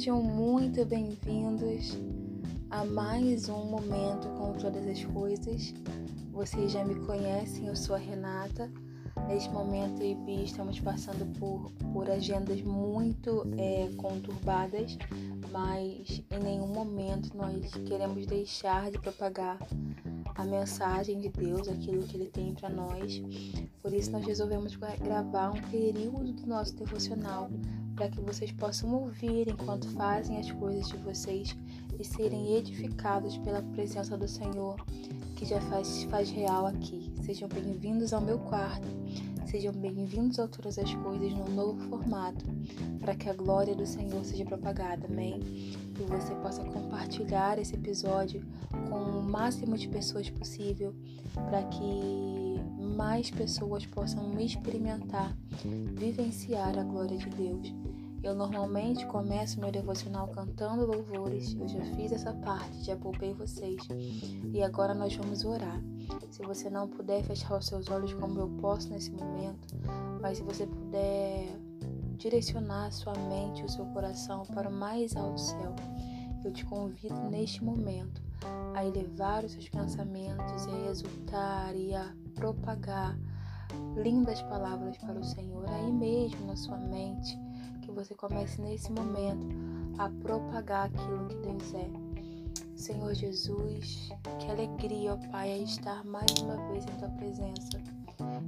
Sejam muito bem-vindos a mais um momento com todas as coisas. Vocês já me conhecem, eu sou a Renata. Neste momento, e estamos passando por, por agendas muito é, conturbadas, mas em nenhum momento nós queremos deixar de propagar a mensagem de Deus, aquilo que Ele tem para nós. Por isso, nós resolvemos gravar um período do nosso devocional para que vocês possam ouvir enquanto fazem as coisas de vocês e serem edificados pela presença do Senhor, que já faz, faz real aqui. Sejam bem-vindos ao meu quarto, sejam bem-vindos a todas as coisas no novo formato, para que a glória do Senhor seja propagada, amém? Que você possa compartilhar esse episódio com o máximo de pessoas possível, para que mais pessoas possam experimentar, vivenciar a glória de Deus. Eu normalmente começo meu devocional cantando louvores. Eu já fiz essa parte, já poupei vocês. E agora nós vamos orar. Se você não puder fechar os seus olhos como eu posso nesse momento, mas se você puder direcionar a sua mente e o seu coração para o mais alto céu, eu te convido neste momento a elevar os seus pensamentos a exultar e a propagar lindas palavras para o Senhor aí mesmo na sua mente que você comece nesse momento a propagar aquilo que Deus é. Senhor Jesus, que alegria, ó Pai, é estar mais uma vez em Tua presença.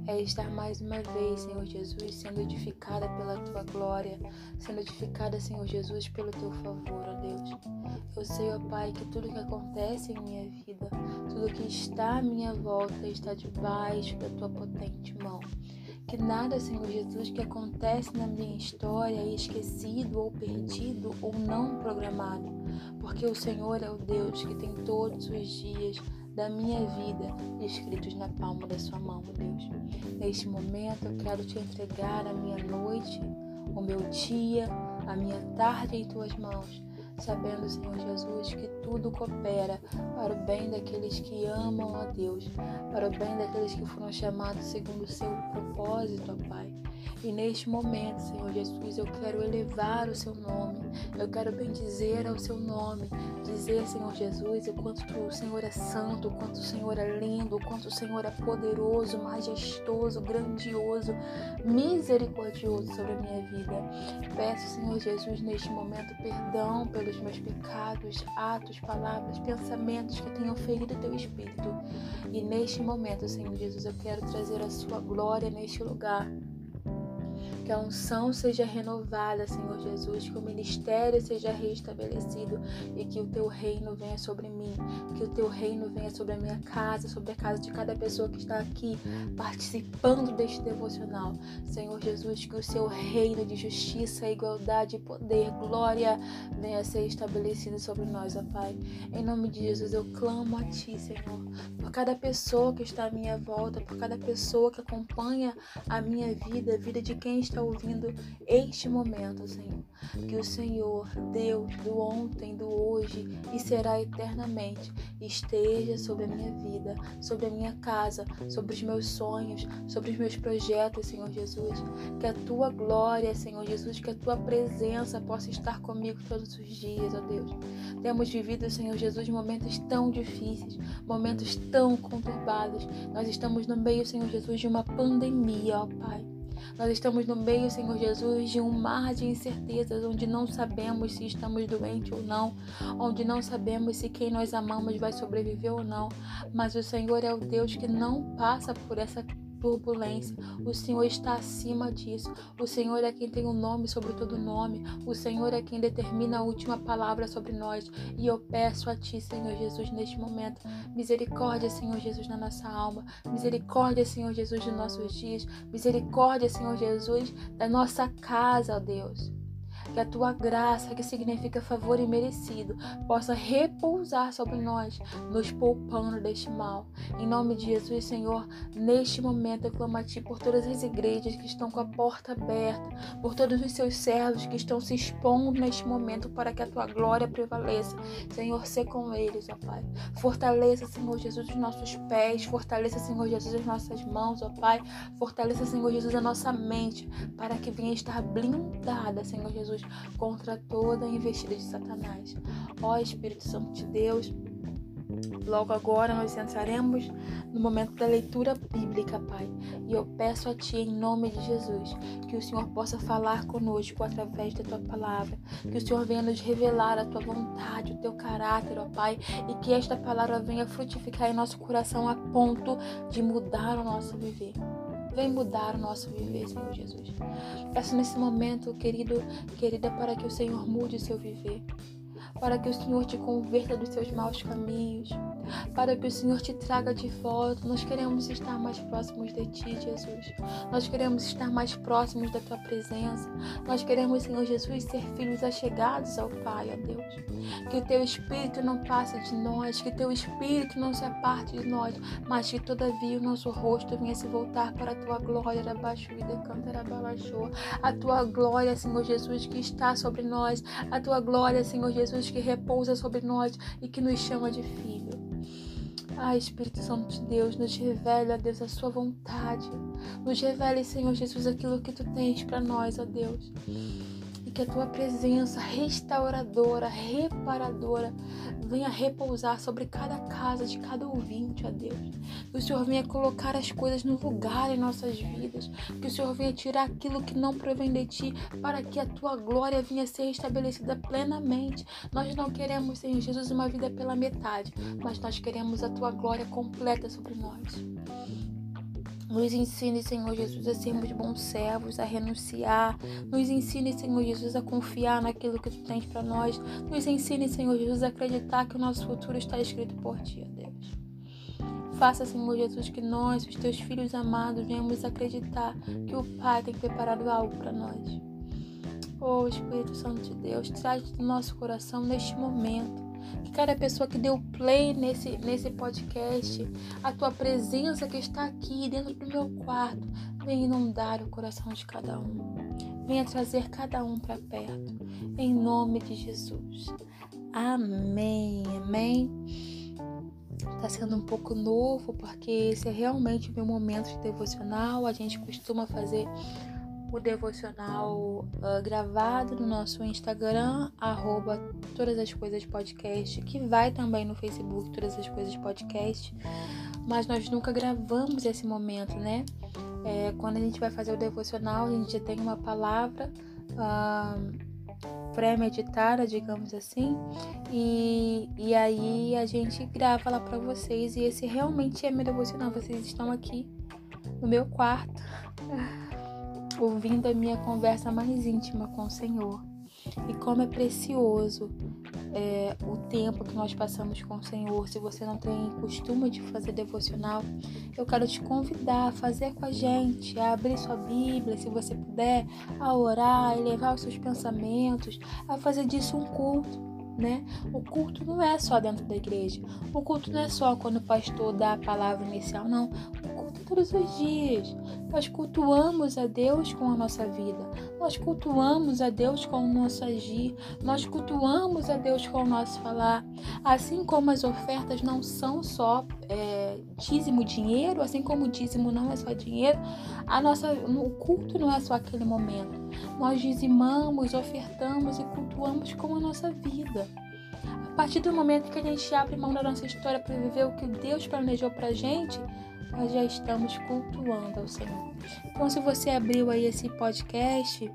É estar mais uma vez, Senhor Jesus, sendo edificada pela Tua glória, sendo edificada, Senhor Jesus, pelo Teu favor, ó Deus. Eu sei, ó Pai, que tudo que acontece em minha vida, tudo que está à minha volta, está debaixo da Tua potente mão que nada, Senhor Jesus, que acontece na minha história é esquecido ou perdido ou não programado, porque o Senhor é o Deus que tem todos os dias da minha vida escritos na palma da sua mão, Deus. Neste momento eu quero te entregar a minha noite, o meu dia, a minha tarde em tuas mãos sabendo, Senhor Jesus, que tudo coopera para o bem daqueles que amam a Deus, para o bem daqueles que foram chamados segundo o seu propósito, ó Pai. E neste momento, Senhor Jesus, eu quero elevar o seu nome, eu quero bendizer ao seu nome, dizer, Senhor Jesus, o quanto o Senhor é santo, o quanto o Senhor é lindo, o quanto o Senhor é poderoso, majestoso, grandioso, misericordioso sobre a minha vida. Peço, Senhor Jesus, neste momento, perdão pelos meus pecados, atos, palavras, pensamentos que tenham ferido teu espírito. E neste momento, Senhor Jesus, eu quero trazer a sua glória neste lugar que a unção seja renovada, Senhor Jesus, que o ministério seja restabelecido e que o teu reino venha sobre mim, que o teu reino venha sobre a minha casa, sobre a casa de cada pessoa que está aqui participando deste devocional. Senhor Jesus, que o seu reino de justiça, igualdade, poder, glória venha ser estabelecido sobre nós, ó Pai. Em nome de Jesus, eu clamo a Ti, Senhor, por cada pessoa que está à minha volta, por cada pessoa que acompanha a minha vida, a vida de quem está está ouvindo este momento, Senhor. Que o Senhor, Deus do ontem, do hoje e será eternamente, esteja sobre a minha vida, sobre a minha casa, sobre os meus sonhos, sobre os meus projetos, Senhor Jesus. Que a tua glória, Senhor Jesus, que a tua presença possa estar comigo todos os dias, ó Deus. Temos vivido, Senhor Jesus, momentos tão difíceis, momentos tão conturbados. Nós estamos no meio, Senhor Jesus, de uma pandemia, ó Pai. Nós estamos no meio, Senhor Jesus, de um mar de incertezas, onde não sabemos se estamos doentes ou não, onde não sabemos se quem nós amamos vai sobreviver ou não. Mas o Senhor é o Deus que não passa por essa turbulência. O Senhor está acima disso. O Senhor é quem tem o um nome sobre todo nome. O Senhor é quem determina a última palavra sobre nós. E eu peço a Ti, Senhor Jesus, neste momento, misericórdia, Senhor Jesus, na nossa alma. Misericórdia, Senhor Jesus, dos nossos dias. Misericórdia, Senhor Jesus, da nossa casa, ó Deus que a tua graça, que significa favor imerecido, possa repousar sobre nós, nos poupando deste mal. Em nome de Jesus, Senhor, neste momento eu clamo a Ti por todas as igrejas que estão com a porta aberta, por todos os seus servos que estão se expondo neste momento para que a Tua glória prevaleça. Senhor, ser com eles, ó Pai. Fortaleça, Senhor Jesus, os nossos pés, fortaleça, Senhor Jesus, as nossas mãos, ó Pai. Fortaleça, Senhor Jesus, a nossa mente, para que venha estar blindada, Senhor Jesus, contra toda investida de Satanás. Ó Espírito Santo de Deus, Logo agora nós entraremos no momento da leitura bíblica, Pai. E eu peço a Ti, em nome de Jesus, que o Senhor possa falar conosco através da Tua palavra. Que o Senhor venha nos revelar a Tua vontade, o Teu caráter, ó Pai. E que esta palavra venha frutificar em nosso coração a ponto de mudar o nosso viver. Vem mudar o nosso viver, Senhor Jesus. Peço nesse momento, querido, querida, para que o Senhor mude o seu viver para que o Senhor te converta dos seus maus caminhos, para que o Senhor te traga de volta. Nós queremos estar mais próximos de Ti, Jesus. Nós queremos estar mais próximos da Tua presença. Nós queremos, Senhor Jesus, ser filhos achegados ao Pai, ó Deus. Que o Teu Espírito não passe de nós, que o Teu Espírito não se aparte de nós, mas que todavia o nosso rosto venha se voltar para a Tua glória, e decantará A Tua glória, Senhor Jesus, que está sobre nós. A Tua glória, Senhor Jesus, que repousa sobre nós e que nos chama de filho. Ah, Espírito Santo de Deus, nos revele, ó Deus, a sua vontade. Nos revele, Senhor Jesus, aquilo que tu tens para nós, ó Deus que a tua presença restauradora, reparadora, venha repousar sobre cada casa de cada ouvinte, ó Deus. Que o Senhor venha colocar as coisas no lugar em nossas vidas. Que o Senhor venha tirar aquilo que não provém de ti, para que a tua glória venha ser estabelecida plenamente. Nós não queremos, Senhor Jesus, uma vida pela metade, mas nós queremos a tua glória completa sobre nós. Nos ensine, Senhor Jesus, a sermos bons servos, a renunciar. Nos ensine, Senhor Jesus, a confiar naquilo que Tu tens para nós. Nos ensine, Senhor Jesus, a acreditar que o nosso futuro está escrito por Ti, Deus. Faça, Senhor Jesus, que nós, os Teus filhos amados, venhamos acreditar que o Pai tem preparado algo para nós. Oh, Espírito Santo de Deus, traz do nosso coração neste momento que cada pessoa que deu play nesse, nesse podcast, a tua presença que está aqui dentro do meu quarto, venha inundar o coração de cada um. Venha trazer cada um para perto. Em nome de Jesus. Amém. Amém. Está sendo um pouco novo, porque esse é realmente o meu momento de devocional. A gente costuma fazer o devocional uh, gravado no nosso Instagram, arroba Todas as Coisas Podcast, que vai também no Facebook Todas as Coisas Podcast. Mas nós nunca gravamos esse momento, né? É, quando a gente vai fazer o devocional, a gente já tem uma palavra uh, pré-meditada, digamos assim, e, e aí a gente grava lá para vocês. E esse realmente é meu devocional. Vocês estão aqui no meu quarto ouvindo a minha conversa mais íntima com o Senhor. E como é precioso é, o tempo que nós passamos com o Senhor. Se você não tem costume de fazer devocional, eu quero te convidar a fazer com a gente, a abrir sua Bíblia, se você puder, a orar, a elevar os seus pensamentos, a fazer disso um culto né? O culto não é só dentro da igreja. O culto não é só quando o pastor dá a palavra inicial, não. Todos os dias. Nós cultuamos a Deus com a nossa vida. Nós cultuamos a Deus com o nosso agir. Nós cultuamos a Deus com o nosso falar. Assim como as ofertas não são só é, dízimo dinheiro, assim como o dízimo não é só dinheiro, a nossa, o culto não é só aquele momento. Nós dizimamos, ofertamos e cultuamos com a nossa vida. A partir do momento que a gente abre mão da nossa história para viver o que Deus planejou para gente, nós já estamos cultuando ao Senhor. Então, se você abriu aí esse podcast,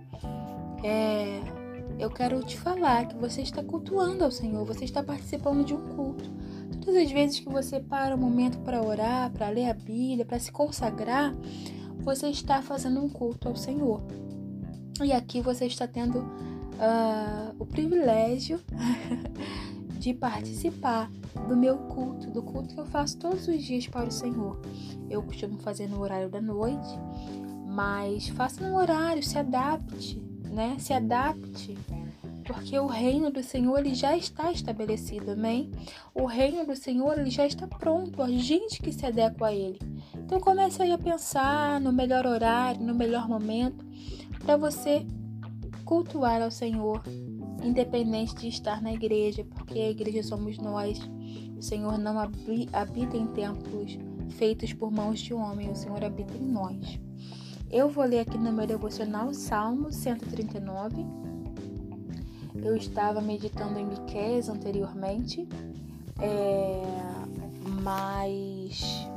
é, eu quero te falar que você está cultuando ao Senhor, você está participando de um culto. Todas as vezes que você para um momento para orar, para ler a Bíblia, para se consagrar, você está fazendo um culto ao Senhor. E aqui você está tendo uh, o privilégio de participar do meu culto, do culto que eu faço todos os dias para o Senhor. Eu costumo fazer no horário da noite, mas faça no horário, se adapte, né? Se adapte porque o reino do Senhor ele já está estabelecido, amém? O reino do Senhor ele já está pronto, a gente que se adequa a ele. Então comece aí a pensar no melhor horário, no melhor momento para você cultuar ao Senhor, independente de estar na igreja, porque a igreja somos nós. O Senhor não habita em templos feitos por mãos de homem, o Senhor habita em nós. Eu vou ler aqui no meu devocional Salmo 139, Eu estava meditando em Miqueias anteriormente, é, mas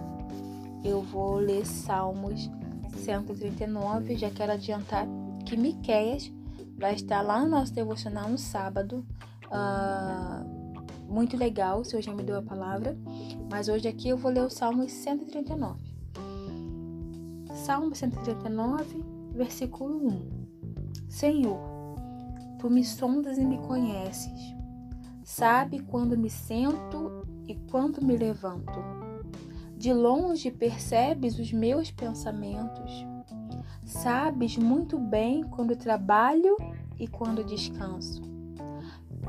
eu vou ler Salmos 139. Já quero adiantar que Miqueias vai estar lá no nosso devocional no sábado. Uh, muito legal, o Senhor já me deu a palavra. Mas hoje aqui eu vou ler o Salmo 139. Salmo 139, versículo 1. Senhor, tu me sondas e me conheces. Sabe quando me sento e quando me levanto. De longe percebes os meus pensamentos. Sabes muito bem quando trabalho e quando descanso.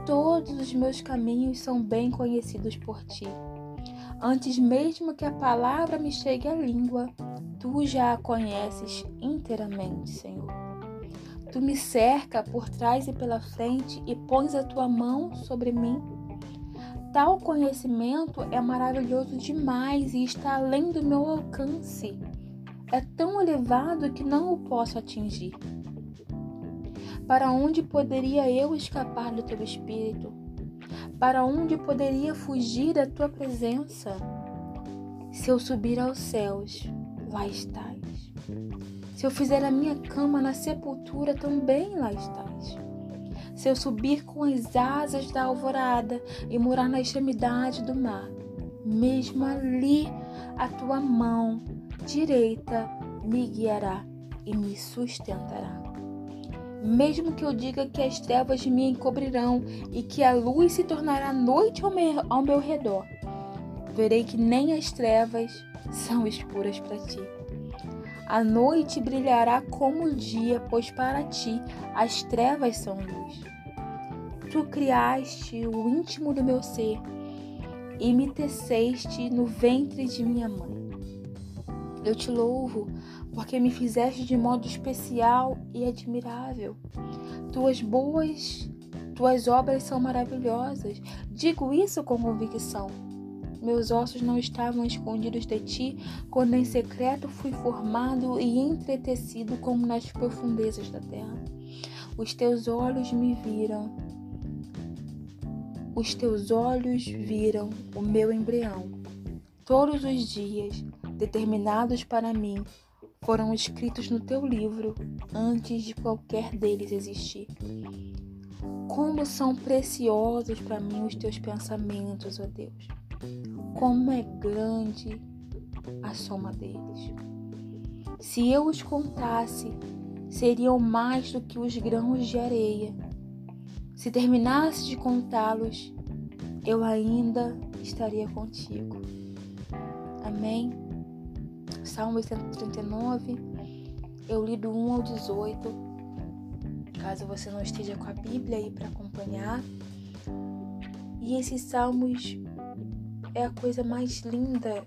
Todos os meus caminhos são bem conhecidos por ti. Antes mesmo que a palavra me chegue à língua, tu já a conheces inteiramente, Senhor. Tu me cerca por trás e pela frente e pões a tua mão sobre mim. Tal conhecimento é maravilhoso demais e está além do meu alcance. É tão elevado que não o posso atingir. Para onde poderia eu escapar do teu espírito? Para onde poderia fugir da tua presença? Se eu subir aos céus, lá estás. Se eu fizer a minha cama na sepultura, também lá estás. Se eu subir com as asas da alvorada e morar na extremidade do mar, mesmo ali a tua mão direita me guiará e me sustentará. Mesmo que eu diga que as trevas me encobrirão e que a luz se tornará noite ao meu, redor, verei que nem as trevas são escuras para ti. A noite brilhará como o dia, pois para ti as trevas são luz. Tu criaste o íntimo do meu ser e me teceste no ventre de minha mãe. Eu te louvo porque me fizeste de modo especial e admirável. Tuas boas, tuas obras são maravilhosas. Digo isso com convicção. Meus ossos não estavam escondidos de ti, quando em secreto fui formado e entretecido como nas profundezas da terra. Os teus olhos me viram. Os teus olhos viram o meu embrião. Todos os dias determinados para mim foram escritos no teu livro antes de qualquer deles existir. Como são preciosos para mim os teus pensamentos, ó Deus. Como é grande a soma deles. Se eu os contasse, seriam mais do que os grãos de areia. Se terminasse de contá-los, eu ainda estaria contigo. Amém. Salmo 139, eu li do 1 ao 18. Caso você não esteja com a Bíblia aí para acompanhar. E esses salmos é a coisa mais linda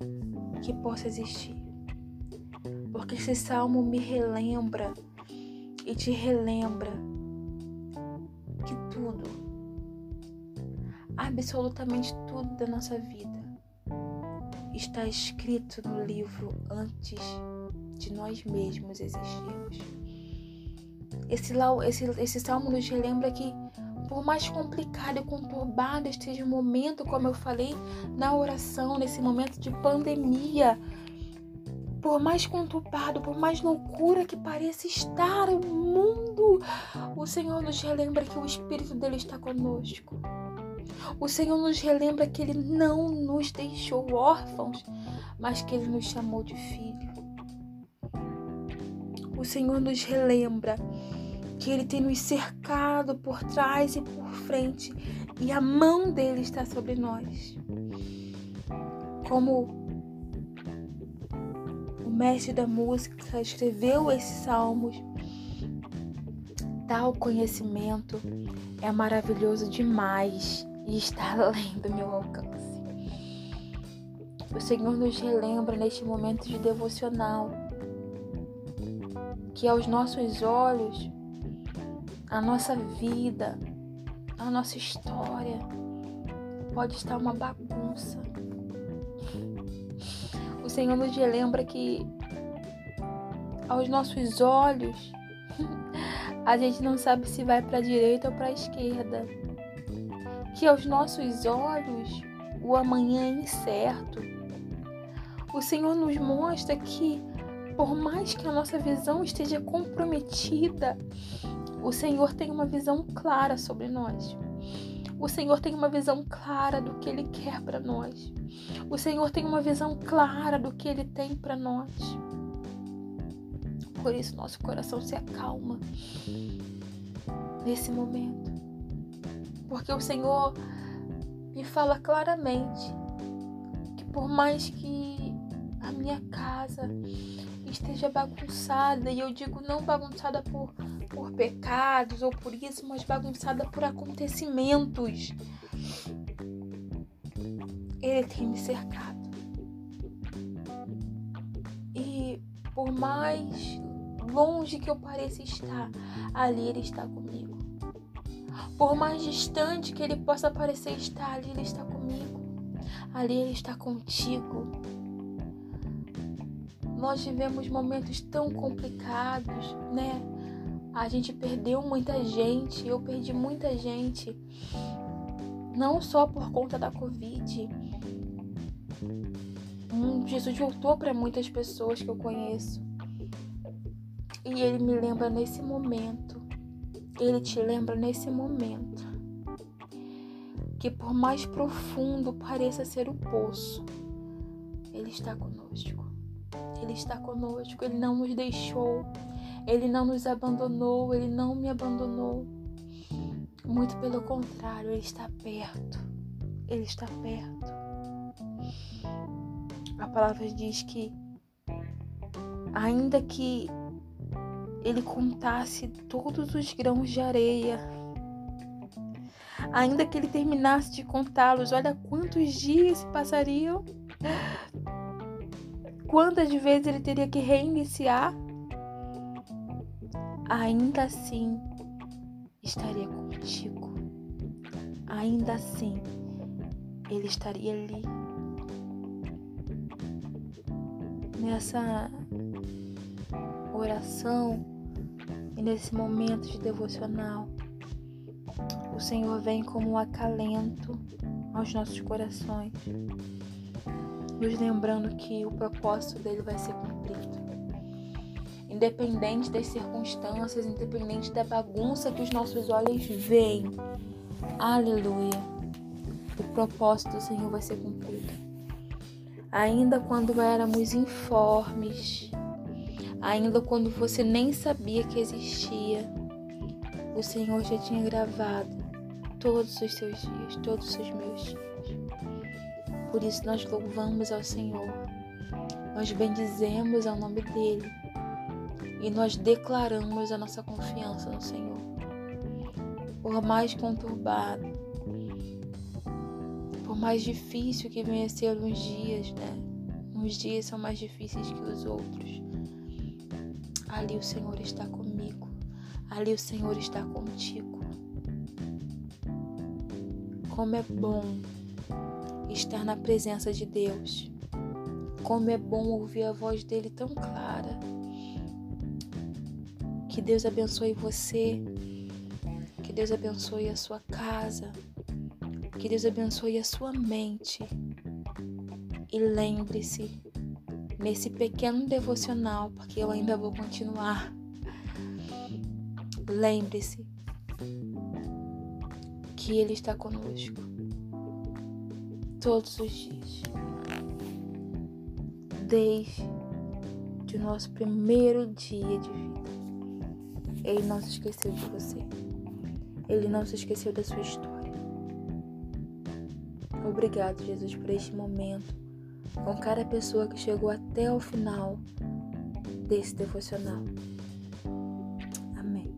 que possa existir. Porque esse salmo me relembra e te relembra que tudo, absolutamente tudo da nossa vida está escrito no livro antes de nós mesmos existirmos. Esse, esse, esse salmo nos relembra que, por mais complicado e conturbado esteja o momento, como eu falei na oração, nesse momento de pandemia, por mais conturbado, por mais loucura que pareça estar o mundo, o Senhor nos relembra que o Espírito dele está conosco. O Senhor nos relembra que Ele não nos deixou órfãos, mas que Ele nos chamou de filho. O Senhor nos relembra que Ele tem nos cercado por trás e por frente e a mão dele está sobre nós. Como o mestre da música escreveu esses salmos, tal conhecimento é maravilhoso demais e está além do meu alcance. O Senhor nos relembra neste momento de devocional que aos nossos olhos, a nossa vida, a nossa história pode estar uma bagunça. O Senhor nos relembra que aos nossos olhos A gente não sabe se vai para a direita ou para a esquerda. Que aos nossos olhos o amanhã é incerto. O Senhor nos mostra que, por mais que a nossa visão esteja comprometida, o Senhor tem uma visão clara sobre nós. O Senhor tem uma visão clara do que Ele quer para nós. O Senhor tem uma visão clara do que Ele tem para nós. Por isso, nosso coração se acalma nesse momento. Porque o Senhor me fala claramente que, por mais que a minha casa esteja bagunçada, e eu digo não bagunçada por por pecados ou por isso, mas bagunçada por acontecimentos. Ele tem me cercado. E por mais longe que eu pareça estar, ali Ele está comigo. Por mais distante que Ele possa parecer estar, ali Ele está comigo. Ali Ele está contigo. Nós vivemos momentos tão complicados, né? A gente perdeu muita gente, eu perdi muita gente, não só por conta da Covid. Hum, Jesus voltou para muitas pessoas que eu conheço. E ele me lembra nesse momento. Ele te lembra nesse momento. Que por mais profundo pareça ser o poço, ele está conosco. Ele está conosco, ele não nos deixou. Ele não nos abandonou, ele não me abandonou. Muito pelo contrário, ele está perto. Ele está perto. A palavra diz que, ainda que ele contasse todos os grãos de areia, ainda que ele terminasse de contá-los, olha quantos dias se passariam, quantas vezes ele teria que reiniciar ainda assim estaria contigo. Ainda assim, Ele estaria ali. Nessa oração nesse momento de devocional, o Senhor vem como um acalento aos nossos corações, nos lembrando que o propósito dele vai ser cumprido independente das circunstâncias, independente da bagunça que os nossos olhos veem. Aleluia. O propósito do Senhor vai ser cumprido. Ainda quando éramos informes, ainda quando você nem sabia que existia, o Senhor já tinha gravado todos os seus dias, todos os meus dias. Por isso nós louvamos ao Senhor, nós bendizemos ao nome dEle e nós declaramos a nossa confiança no Senhor. Por mais conturbado, por mais difícil que venha ser uns dias, né? Uns dias são mais difíceis que os outros. Ali o Senhor está comigo. Ali o Senhor está contigo. Como é bom estar na presença de Deus. Como é bom ouvir a voz dele tão clara. Que Deus abençoe você. Que Deus abençoe a sua casa. Que Deus abençoe a sua mente. E lembre-se, nesse pequeno devocional, porque eu ainda vou continuar. Lembre-se que Ele está conosco todos os dias, desde o nosso primeiro dia de vida. Ele não se esqueceu de você. Ele não se esqueceu da sua história. Obrigado, Jesus, por este momento, com cada pessoa que chegou até o final desse devocional. Amém.